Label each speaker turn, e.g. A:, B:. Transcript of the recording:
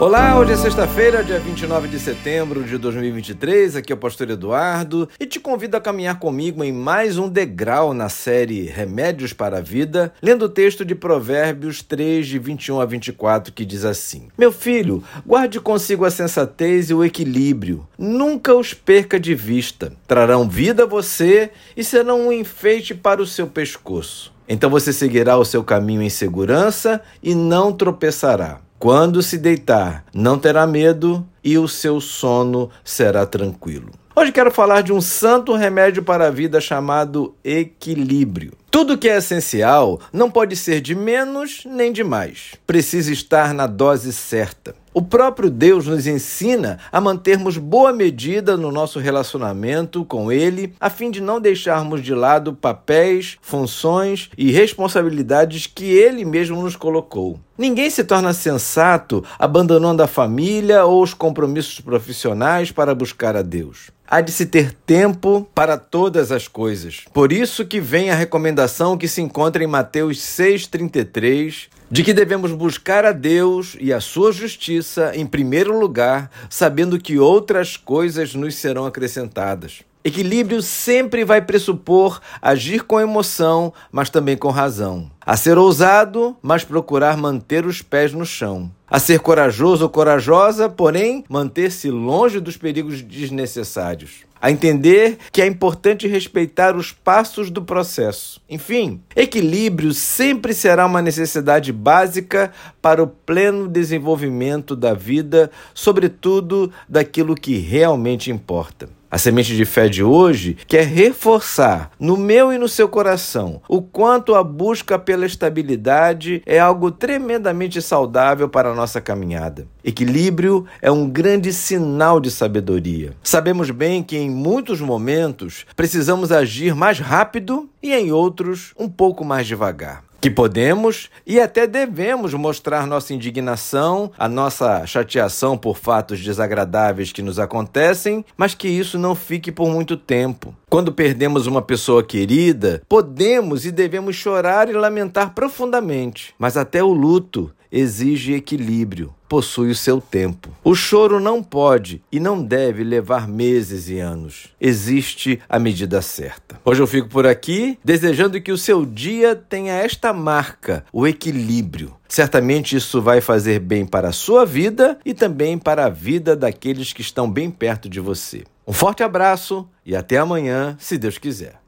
A: Olá, hoje é sexta-feira, dia 29 de setembro de 2023. Aqui é o Pastor Eduardo e te convido a caminhar comigo em mais um degrau na série Remédios para a Vida, lendo o texto de Provérbios 3, de 21 a 24, que diz assim: Meu filho, guarde consigo a sensatez e o equilíbrio, nunca os perca de vista. Trarão vida a você e serão um enfeite para o seu pescoço. Então você seguirá o seu caminho em segurança e não tropeçará. Quando se deitar, não terá medo e o seu sono será tranquilo. Hoje quero falar de um santo remédio para a vida chamado equilíbrio. Tudo que é essencial não pode ser de menos nem de mais. Precisa estar na dose certa. O próprio Deus nos ensina a mantermos boa medida no nosso relacionamento com Ele, a fim de não deixarmos de lado papéis, funções e responsabilidades que Ele mesmo nos colocou. Ninguém se torna sensato abandonando a família ou os compromissos profissionais para buscar a Deus. Há de se ter tempo para todas as coisas. Por isso que vem a recomendação que se encontra em Mateus 6,33, de que devemos buscar a Deus e a sua justiça em primeiro lugar, sabendo que outras coisas nos serão acrescentadas. Equilíbrio sempre vai pressupor agir com emoção, mas também com razão. A ser ousado, mas procurar manter os pés no chão. A ser corajoso ou corajosa, porém, manter-se longe dos perigos desnecessários a entender que é importante respeitar os passos do processo. Enfim, equilíbrio sempre será uma necessidade básica para o pleno desenvolvimento da vida, sobretudo daquilo que realmente importa. A semente de fé de hoje quer reforçar no meu e no seu coração o quanto a busca pela estabilidade é algo tremendamente saudável para a nossa caminhada. Equilíbrio é um grande sinal de sabedoria. Sabemos bem que em muitos momentos precisamos agir mais rápido e em outros um pouco mais devagar que podemos e até devemos mostrar nossa indignação, a nossa chateação por fatos desagradáveis que nos acontecem, mas que isso não fique por muito tempo. Quando perdemos uma pessoa querida, podemos e devemos chorar e lamentar profundamente, mas até o luto exige equilíbrio, possui o seu tempo. O choro não pode e não deve levar meses e anos. Existe a medida certa. Hoje eu fico por aqui, desejando que o seu dia tenha esta marca, o equilíbrio. Certamente isso vai fazer bem para a sua vida e também para a vida daqueles que estão bem perto de você. Um forte abraço e até amanhã, se Deus quiser.